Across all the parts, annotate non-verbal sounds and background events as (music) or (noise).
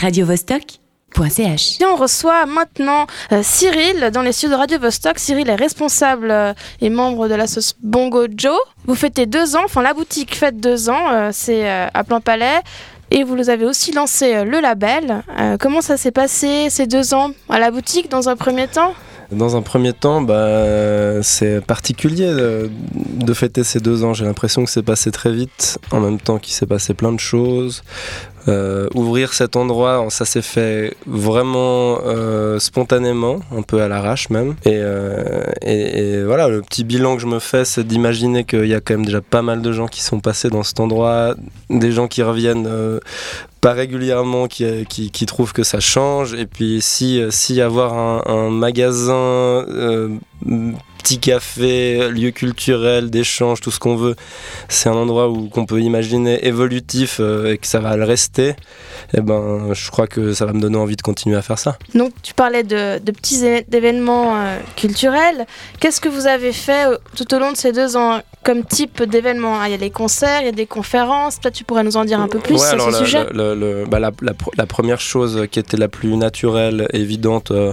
radiovostok.ch. on reçoit maintenant euh, Cyril dans les studios de Radio Vostok. Cyril est responsable euh, et membre de la sauce Bongo Joe. Vous fêtez deux ans, enfin la boutique fête deux ans, euh, c'est euh, à Plan Palais. Et vous avez aussi lancé le label. Euh, comment ça s'est passé ces deux ans à la boutique dans un premier temps? Dans un premier temps, bah, c'est particulier de, de fêter ces deux ans. J'ai l'impression que c'est passé très vite, en même temps qu'il s'est passé plein de choses. Euh, ouvrir cet endroit, ça s'est fait vraiment euh, spontanément, un peu à l'arrache même. Et, euh, et, et voilà, le petit bilan que je me fais, c'est d'imaginer qu'il y a quand même déjà pas mal de gens qui sont passés dans cet endroit, des gens qui reviennent pas régulièrement, qui, qui, qui, trouvent que ça change. Et puis si, si avoir un, un magasin euh, petit café, lieu culturel, d'échange, tout ce qu'on veut. C'est un endroit où qu'on peut imaginer évolutif euh, et que ça va le rester. Et eh ben, je crois que ça va me donner envie de continuer à faire ça. Donc, tu parlais de, de petits événements euh, culturels. Qu'est-ce que vous avez fait tout au long de ces deux ans comme type d'événements ah, Il y a des concerts, il y a des conférences. Peut-être tu pourrais nous en dire un peu plus ouais, sur alors ce la, sujet. le, bah la, la, la, première chose qui était la plus naturelle, évidente euh,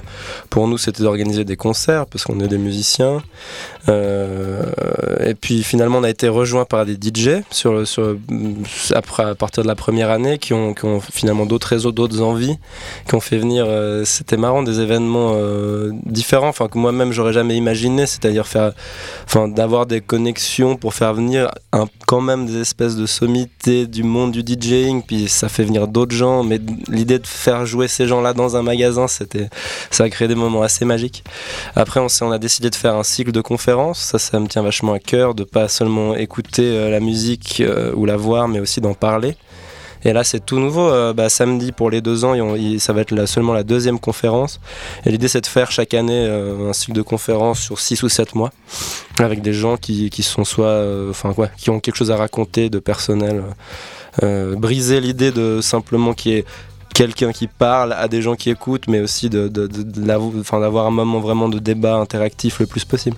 pour nous, c'était d'organiser des concerts parce qu'on est des musiciens. Euh, et puis finalement, on a été rejoint par des DJ sur, après, à partir de la première année qui ont, finalement d'autres réseaux, d'autres envies, qui ont fait venir, euh, c'était marrant, des événements euh, différents, enfin que moi-même j'aurais jamais imaginé, c'est-à-dire faire, enfin d'avoir des connexions pour faire venir quand même des espèces de sommités du monde du DJing, puis ça fait venir d'autres gens, mais l'idée de faire jouer ces gens-là dans un magasin, c'était, ça a créé des moments assez magiques. Après, on, on a décidé de faire un cycle de conférences. Ça, ça me tient vachement à cœur de pas seulement écouter euh, la musique euh, ou la voir, mais aussi d'en parler. Et là, c'est tout nouveau. Euh, bah, samedi, pour les deux ans, ça va être seulement la deuxième conférence. Et l'idée, c'est de faire chaque année euh, un cycle de conférences sur six ou sept mois, avec des gens qui, sont soit, enfin quoi, qui ont quelque chose à raconter de personnel. briser l'idée de simplement qui est quelqu'un qui parle à des gens qui écoutent, mais aussi de, de, de, de d'avoir un moment vraiment de débat interactif le plus possible.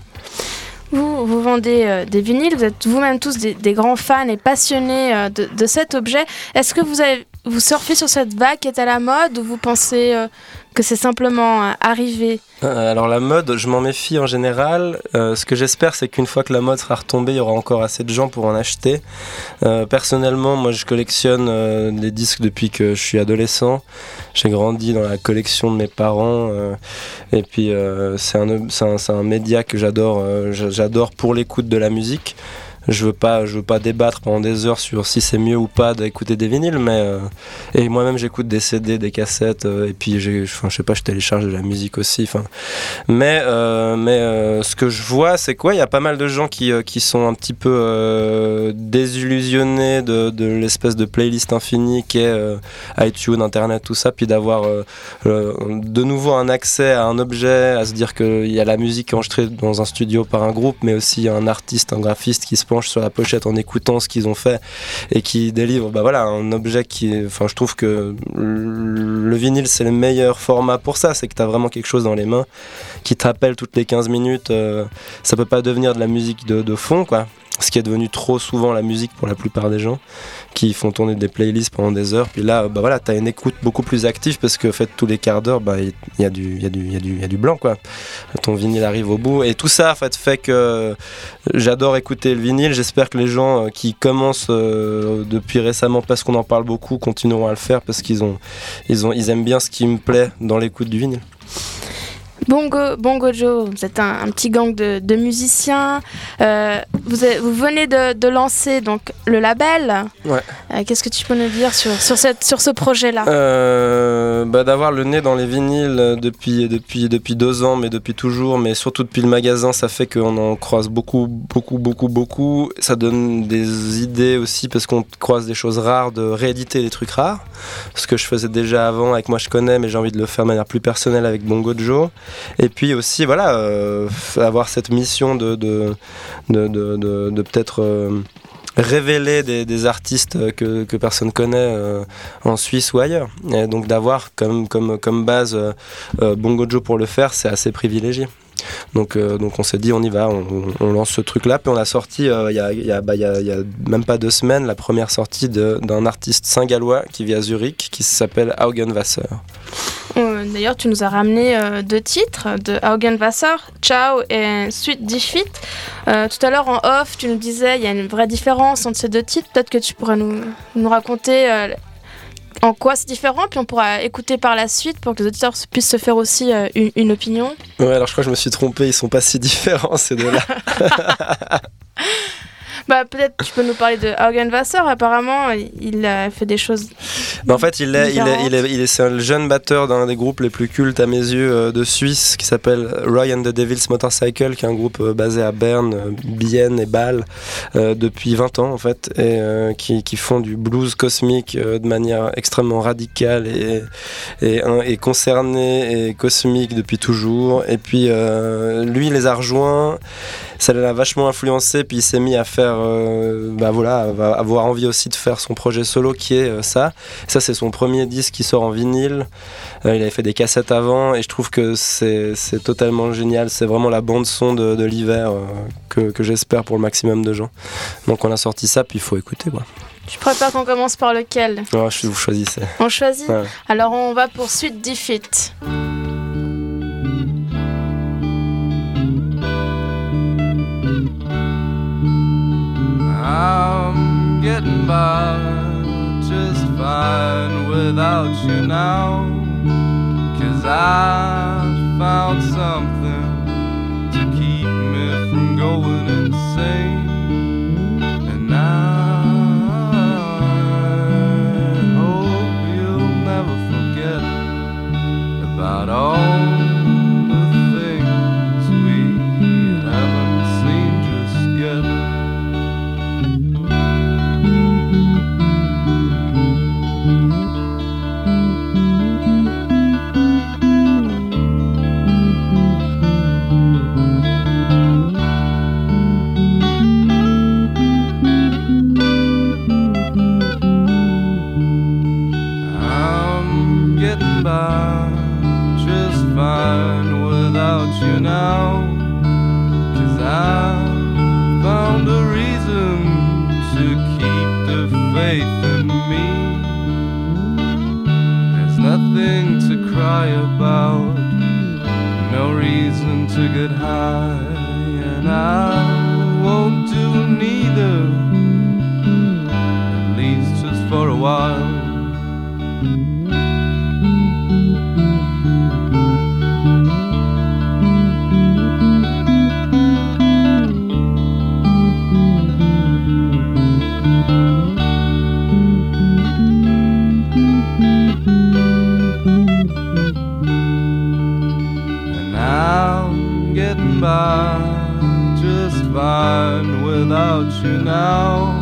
Vous, vous vendez euh, des vinyles, vous êtes vous-même tous des, grands fans et passionnés euh, de, de, cet objet. Est-ce que vous, avez, vous surfez sur cette vague qui est à la mode ou vous pensez euh, que c'est simplement euh, arrivé Alors la mode, je m'en méfie en général. Euh, ce que j'espère, c'est qu'une fois que la mode sera retombée, il y aura encore assez de gens pour en acheter. Euh, personnellement, moi, je collectionne les disques depuis que je suis adolescent. J'ai grandi dans la collection de mes parents. et puis, c'est un, un, un, média que j'adore. j'adore pour l'écoute de la musique je veux pas je veux pas débattre pendant des heures sur si c'est mieux ou pas d'écouter des vinyles mais euh, et moi-même j'écoute des CD des cassettes euh, et puis je sais pas je télécharge de la musique aussi enfin. Mais euh, mais ce que je vois c'est quoi? Il y a pas mal de gens qui, qui sont un petit peu désillusionnés de, l'espèce de playlist infinie qui est iTunes internet tout ça puis d'avoir de nouveau un accès à un objet à se dire qu'il y a la musique enregistrée dans un studio par un groupe mais aussi un artiste un graphiste qui se sur la pochette en écoutant ce qu'ils ont fait et qui délivre bah voilà, un objet qui. Enfin, je trouve que le vinyle, c'est le meilleur format pour ça. C'est que tu as vraiment quelque chose dans les mains qui te rappelle toutes les 15 minutes. Euh, ça peut pas devenir de la musique de, fond, quoi ce qui est devenu trop souvent la musique pour la plupart des gens qui font tourner des playlists pendant des heures puis là bah voilà tu as une écoute beaucoup plus active parce que fait tous les quarts d'heure bah il y, a du y a du y a du y a du blanc quoi ton vinyle arrive au bout et tout ça en fait fait que j'adore écouter le vinyle j'espère que les gens qui commencent euh, depuis récemment parce qu'on en parle beaucoup continueront à le faire parce qu'ils aiment bien ce qui me plaît dans l'écoute du vinyle Bongo, Bongo Joe, vous êtes un, un petit gang de, de musiciens. Euh, vous, avez, vous, venez de, de, lancer donc le label. Ouais. Euh, Qu'est-ce que tu peux nous dire sur, sur, cette, sur ce projet-là euh, bah, D'avoir le nez dans les vinyles depuis, depuis, depuis deux ans, mais depuis toujours, mais surtout depuis le magasin, ça fait qu'on en croise beaucoup, beaucoup, beaucoup, beaucoup. Ça donne des idées aussi parce qu'on croise des choses rares, de rééditer les trucs rares. Ce que je faisais déjà avant avec Moi Je Connais, mais j'ai envie de le faire de manière plus personnelle avec Bongo Joe. Et puis aussi, voilà, euh, avoir cette mission de, de, de, peut-être euh, révéler des, artistes que, que personne connaît euh, en Suisse ou ailleurs. Et donc d'avoir comme, comme, comme base euh, Bongo Joe pour le faire, c'est assez privilégié. Donc, donc on s'est dit on y va, on, lance ce truc-là. Puis on a sorti il a, y, a, bah, y, y, a, même pas deux semaines la première sortie d'un artiste saint-gallois qui vit à Zurich qui s'appelle Augenwasser. D'ailleurs, tu nous as ramené deux titres de Augenwasser, Ciao et Suite Defeat. tout à l'heure en off, tu nous disais il y a une vraie différence entre ces deux titres. Peut-être que tu pourrais nous, nous raconter en quoi c'est différent, puis on pourra écouter par la suite pour que les auditeurs puissent se faire aussi euh, une, une, opinion. Ouais, alors je crois que je me suis trompé, ils sont pas si différents ces deux-là. (laughs) Bah, peut-être tu peux nous parler de Haugen Wasser. Apparemment, il a fait des choses. Bah, en fait, il est, il est, il est, il est, c'est un jeune batteur d'un des groupes les plus cultes à mes yeux euh, de Suisse qui s'appelle Roy and the Devil's Motorcycle, qui est un groupe euh, basé à Berne, euh, Bienne et Bâle depuis 20 ans en fait, et qui, qui, font du blues cosmique de manière extrêmement radicale et, et, et concernée et cosmique depuis toujours. Et puis lui, il les a rejoints ça l'a vachement influencé, puis il s'est mis à faire, euh, bah voilà, avoir envie aussi de faire son projet solo qui est euh, ça. Ça, c'est son premier disque qui sort en vinyle. Euh, il avait fait des cassettes avant, et je trouve que c'est totalement génial. C'est vraiment la bande-son de, l'hiver que, que j'espère pour le maximum de gens. Donc on a sorti ça, puis il faut écouter. Quoi. Je préfère qu'on commence par lequel? Oh, je, Vous choisissez. On choisit? Alors on va pour Suite Defeat. you know. without you now.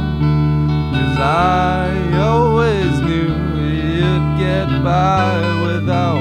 Cause I always knew you'd get by without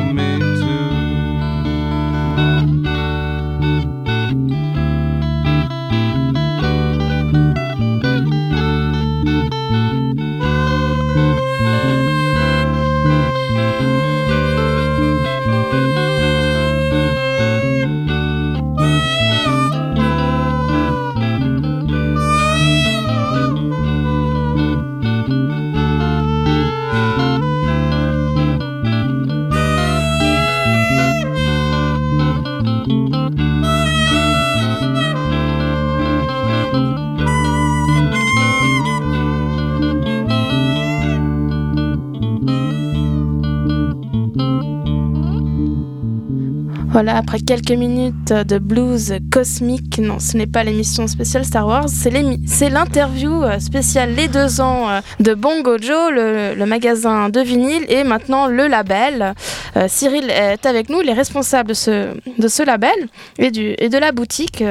Voilà, après quelques minutes de blues cosmique, non, ce n'est pas l'émission spéciale Star Wars, c'est l'interview euh, spéciale Les deux ans euh, de Bongo Joe, le, magasin de vinyle et maintenant le label. Euh, Cyril est avec nous, il est responsable de ce, de ce label et, du, et de la boutique,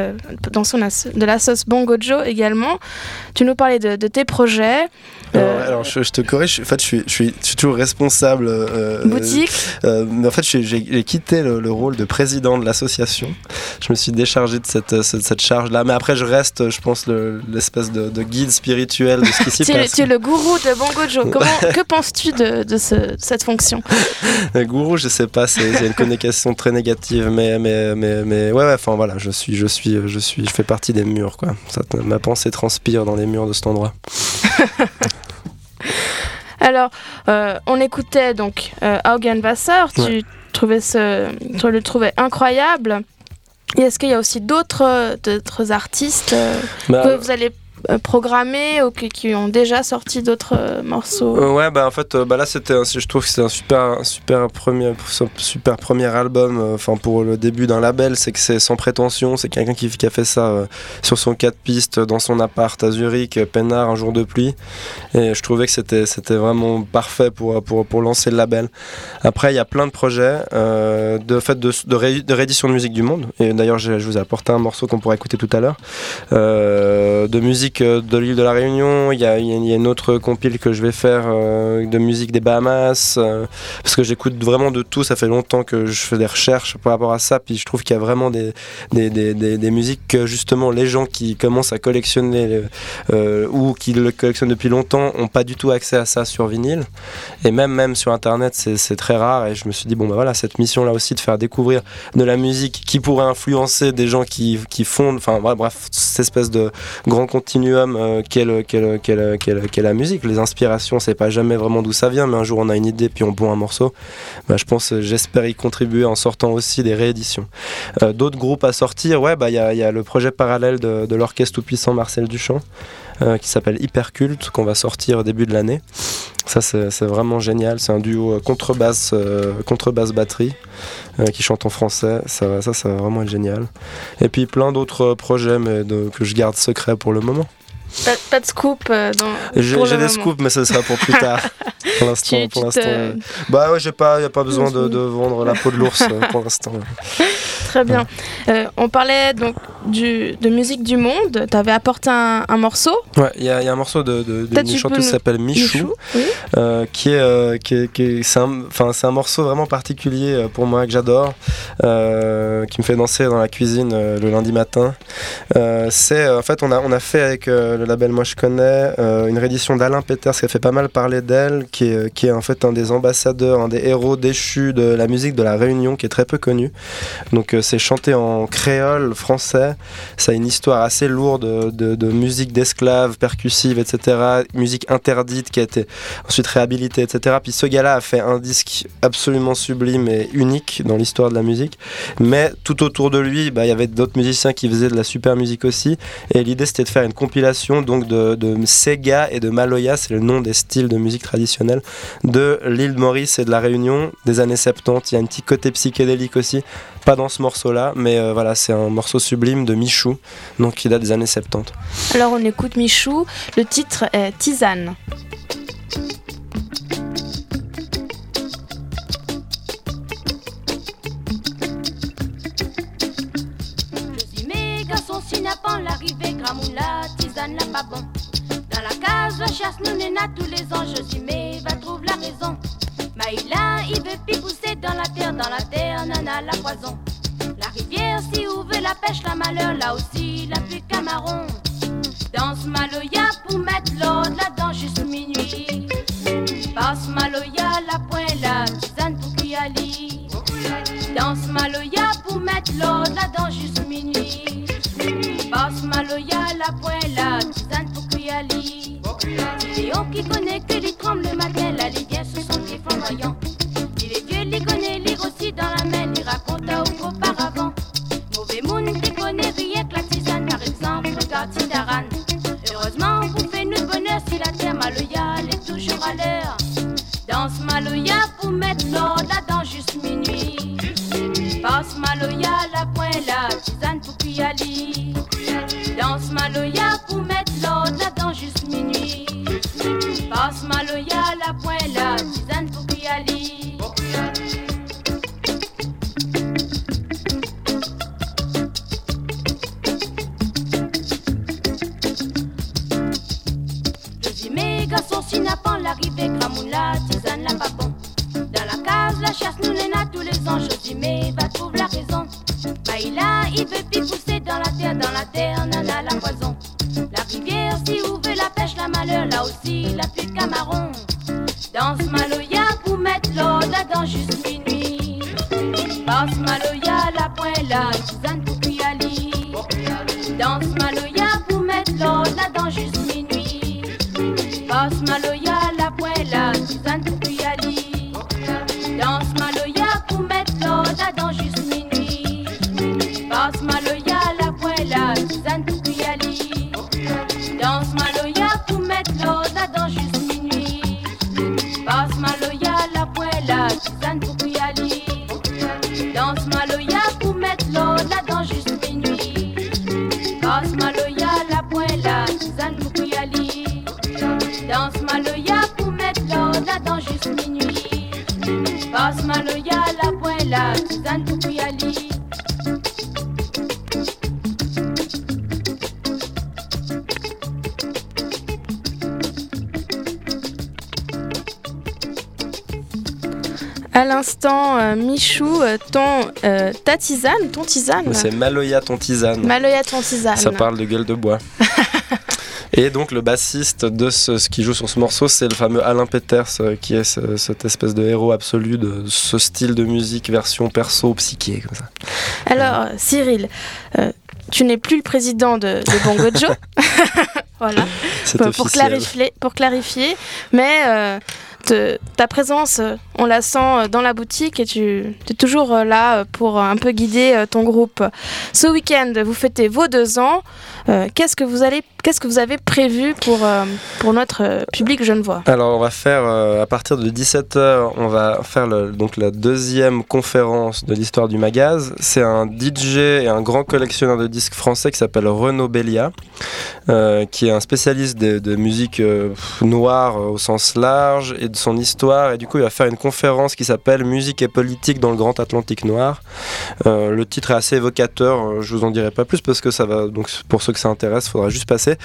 dans son de la sauce Bongo Joe également. Tu nous parlais de, de tes projets. Alors, je, te corrige, en fait, je suis, je suis, toujours responsable. boutique Mais en fait, j'ai quitté le, le rôle de président de l'association. Je me suis déchargé de cette, cette, charge-là. Mais après, je reste, je pense, l'espèce de, guide spirituel de ce qui s'y (laughs) passe. Tu es le gourou de Bongo Joe. (laughs) Comment, que penses-tu de, de cette fonction? Le gourou, je sais pas, c'est une connotation très négative, mais, mais, mais, mais ouais, ouais, enfin voilà, je suis, je suis, je suis, je fais partie des murs, quoi. Ça, ma pensée transpire dans les murs de cet endroit. (laughs) Alors, euh, on écoutait donc euh, Augen Wasser, tu, trouvais ce, tu le trouvais incroyable. est-ce qu'il y a aussi d'autres artistes euh, bah, que vous allez euh, programmés ou qui, ont déjà sorti d'autres euh, morceaux? Euh, Ouais, bah en fait, bah là c'était, je trouve que c'est un super, super premier, super premier album. Enfin pour le début d'un label, c'est que c'est sans prétention. C'est quelqu'un qui, a fait ça sur son 4 pistes dans son appart à Zurich, peinard, un jour de pluie. Et je trouvais que c'était, c'était vraiment parfait pour, pour, pour lancer le label. Après, il y a plein de projets de fait de, de, réédition de musique du monde. Et d'ailleurs, je, je vous ai apporté un morceau qu'on pourra écouter tout à l'heure de musique de l'île de la Réunion. Il y, a, une autre compile que je vais faire euh, de musique des Bahamas. Euh, parce que j'écoute vraiment de tout. Ça fait longtemps que je fais des recherches par rapport à ça. Puis je trouve qu'il y a vraiment des, des, musiques que justement les gens qui commencent à collectionner euh, ou qui le collectionnent depuis longtemps n'ont pas du tout accès à ça sur vinyle. Et même, même sur Internet, c'est très rare. Et je me suis dit, bon, ben voilà, cette mission-là aussi de faire découvrir de la musique qui pourrait influencer des gens qui, qui font, enfin bref, cette espèce de grand continu continuum qu'est la musique. Les inspirations, c'est pas jamais vraiment d'où ça vient, mais un jour on a une idée puis on pond un morceau. Bah, je pense, j'espère y contribuer en sortant aussi des rééditions. Euh, d'autres groupes à sortir, ouais, bah il y, a le projet parallèle de, de l'orchestre tout puissant Marcel Duchamp. Euh, qui s'appelle Hyperculte, qu'on va sortir au début de l'année. Ça, c'est vraiment génial. C'est un duo euh, contrebasse, contrebasse batterie qui chante en français. Ça, ça, ça va vraiment être génial. Et puis plein d'autres projets, mais que je garde secret pour le moment. Pas, de scoop euh, dans. J'ai des scoops, mais ce sera pour plus tard. (laughs) pour l'instant, pour l'instant. Euh, bah ouais, j'ai pas, y a pas besoin de, de, vendre la peau de l'ours euh, pour l'instant. (laughs) Très bien. on parlait donc du, de musique du monde. Tu avais apporté un, morceau. Ouais, il y, a un morceau de, de, d'une chanteuse qui s'appelle Michou, qui est, qui est, qui c'est un, enfin c'est un morceau vraiment particulier pour moi que j'adore, qui me fait danser dans la cuisine le lundi matin. c'est en fait on a on a fait avec le label Moi Je Connais, euh, une réédition d'Alain Peters qui a fait pas mal parler d'elle, qui est, qui est en fait un des ambassadeurs, un des héros déchus de la musique de la Réunion, qui est très peu connu. Donc euh, c'est chanté en créole français, ça a une histoire assez lourde de, de, musique d'esclaves, percussive, etc. Musique interdite qui a été ensuite réhabilitée, etc. Puis ce gars-là a fait un disque absolument sublime et unique dans l'histoire de la musique. Mais tout autour de lui, bah, il y avait d'autres musiciens qui faisaient de la super musique aussi. Et l'idée c'était de faire une compilation donc de, Sega et de Maloya, c'est le nom des styles de musique traditionnelle de l'île de Maurice et de la Réunion des années 70. Il y a un petit côté psychédélique aussi, pas dans ce morceau-là, mais euh, voilà, c'est un morceau sublime de Michou, donc qui date des années 70. Alors on écoute Michou, le titre est Tisane. l'arrivée, Gramoula, tisane là pas bon. Dans la case, la chasse nous tous les ans, je suis mais va trouve la raison. Il veut plus pousser dans la terre, dans la terre, nana la poison. La rivière, si ouvre la pêche, la malheur, là aussi, la plus camaron. Danse Maloya pour mettre l'ordre là-dedans juste minuit. Passe Maloya, la pointe là, tisane pour Kuyali. Danse Maloya pour mettre l'ordre là-dedans 마침干. La raison. Maïla, il veut plus pour cuyali. À l'instant, euh, Michou, euh, ton, euh, ta tisane, ton tisane C'est Maloya ton tisane. Maloya ton tisane. Ça parle de gueule de bois. (laughs) Et donc le bassiste de ce, ce qui joue sur ce morceau, c'est le fameux Alain Peters, euh, qui est ce- cette espèce de héros absolu de ce style de musique version perso psyché comme ça. Alors, euh, Cyril, euh, tu n'es plus le président de, de Bongo Joe. (laughs) (laughs) voilà. C'est pour, pour clarifier, pour clarifier. Mais euh, ta présence, euh, on la sent euh, dans la boutique et tu es toujours euh, là pour un peu guider ton groupe. Ce week-end, vous fêtez vos deux ans. Qu'est-ce que vous allez, qu'est-ce que vous avez prévu pour pour notre public genevois? Alors on va faire à partir de 17h, on va faire donc la deuxième conférence de l'histoire du magaz. C'est un DJ et un grand collectionneur de disques français qui s'appelle Renaud Bellia, euh, qui est un spécialiste de, musique euh, noire euh, au sens large et de son histoire. Et du coup il va faire une conférence qui s'appelle Musique et politique dans le Grand Atlantique noir. Le titre est assez évocateur, je vous en dirai pas plus parce que ça va donc pour ceux que ça intéresse, il faudra juste passer.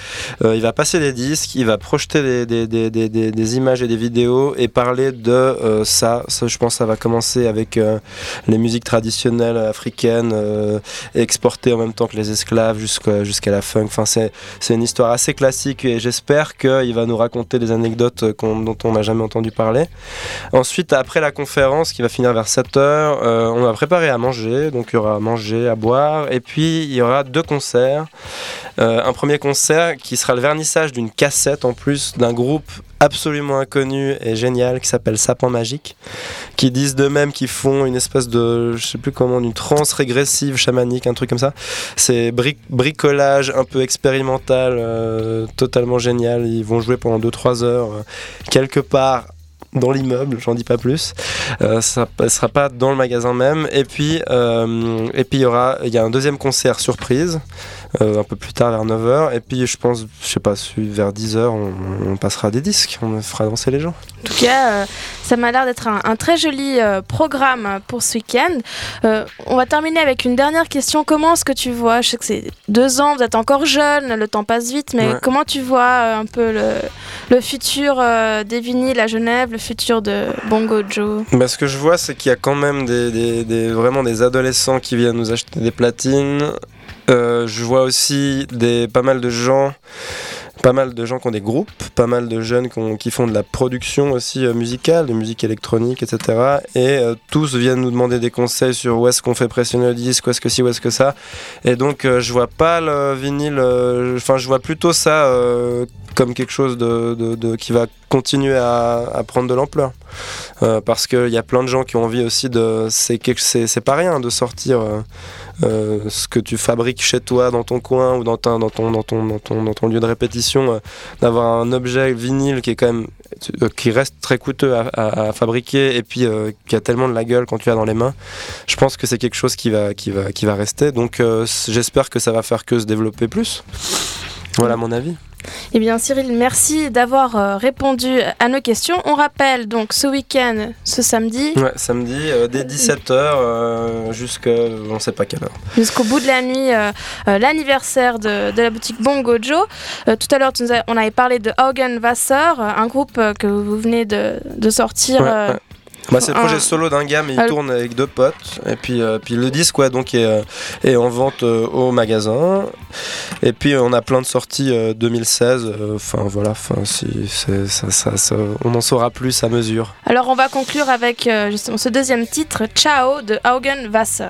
Il va passer des disques, il va projeter des, images et des vidéos et parler de ça. Je pense, que ça va commencer avec les musiques traditionnelles africaines exportées en même temps que les esclaves jusqu'à jusqu'à la funk. Enfin, c'est c'est une histoire assez classique et j'espère qu'il va nous raconter des anecdotes dont on n'a jamais entendu parler. Ensuite, après la conférence qui va finir vers 7h, on va préparer à manger. Donc il y aura à manger, à boire. Et puis il y aura deux concerts. Euh, un premier concert qui sera le vernissage d'une cassette en plus d'un groupe absolument inconnu et génial qui s'appelle Sapin Magique, qui disent d'eux-mêmes qu'ils font une espèce de, je sais plus comment, une transe régressive chamanique, un truc comme ça. C'est bri- bricolage un peu expérimental, euh, totalement génial. Ils vont jouer pendant 2-3 heures euh, quelque part dans l'immeuble, j'en dis pas plus. Euh, ça ne sera pas dans le magasin même. Et puis, et puis il y aura, il y a un deuxième concert surprise euh, un peu plus tard vers 9h. Et puis je pense, je sais pas, vers 10h, on, on passera des disques, on fera danser les gens. En tout cas, euh, ça m'a l'air d'être un, un très joli euh, programme pour ce week-end. On va terminer avec une dernière question. Comment est-ce que tu vois Je sais que c'est deux ans, vous êtes encore jeune, le temps passe vite, mais Ouais. comment tu vois un peu le, le futur des vinyles à Genève, le futur de Bongo Joe? Bah, ce que je vois, c'est qu'il y a quand même des, des- des- vraiment des adolescents qui viennent nous acheter des platines. Euh, je vois aussi pas mal de gens, pas mal de gens qui ont des groupes, pas mal de jeunes qui, ont- qui font de la production aussi euh, musicale, de musique électronique, etc. Et euh, tous viennent nous demander des conseils sur où est-ce qu'on fait pressionner le disque, où est-ce que ci, où est-ce que ça. Et donc, euh, je vois pas le vinyle, enfin, je vois plutôt ça comme quelque chose qui va continuer à, prendre de l'ampleur. Parce qu'il y a plein de gens qui ont envie aussi de. C'est pas rien de sortir euh, ce que tu fabriques chez toi, dans ton coin ou dans, dans, ton, dans, ton, dans, ton, dans ton lieu de répétition, euh, d'avoir un objet vinyle qui est quand même. euh, qui reste très coûteux à, à- à fabriquer et puis qui a tellement de la gueule quand tu l'as dans les mains. Je pense que c'est quelque chose qui va, qui va, qui va rester. Donc j'espère que ça va faire que se développer plus. Voilà mon avis. Eh bien, Cyril, merci d'avoir euh, répondu à nos questions. On rappelle donc ce week-end, ce samedi, Ouais, samedi, euh, dès 17h jusqu'à on sait pas quelle heure. jusqu'au bout de la nuit, euh, euh, l'anniversaire de, de la boutique Bongo Joe. Euh, tout à l'heure, on avait parlé de Augen Wasser, euh, un groupe euh, que vous venez de, de sortir Ouais, euh, ouais. C'est le projet solo d'un gars, mais il tourne avec deux potes. Et puis, euh, puis le disque, ouais, donc est, euh, est en vente euh, au magasin. Et puis, on a plein de sorties 2016. Enfin, voilà, enfin, si, ça, ça, ça, on en saura plus à mesure. Alors, on va conclure avec justement ce deuxième titre, Ciao de Augen Wasser.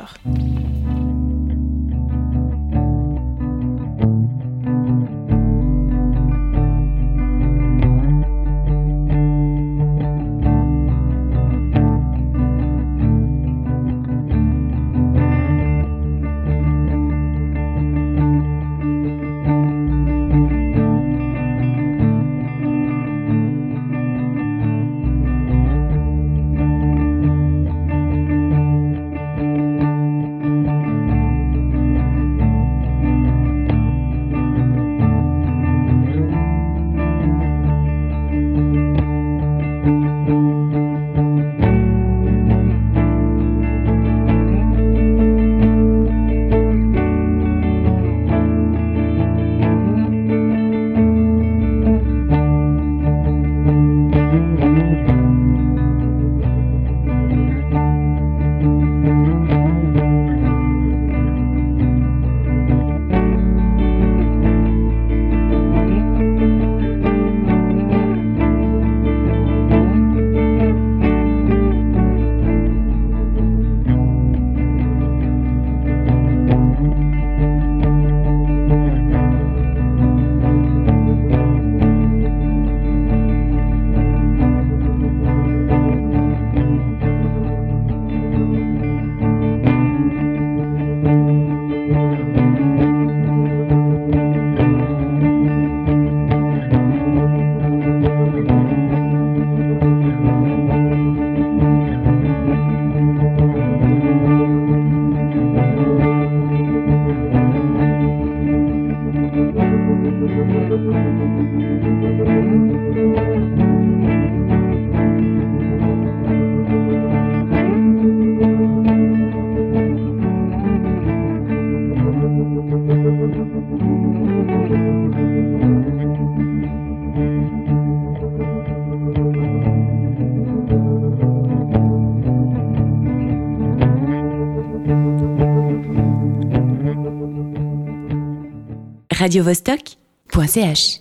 radiovostok.ch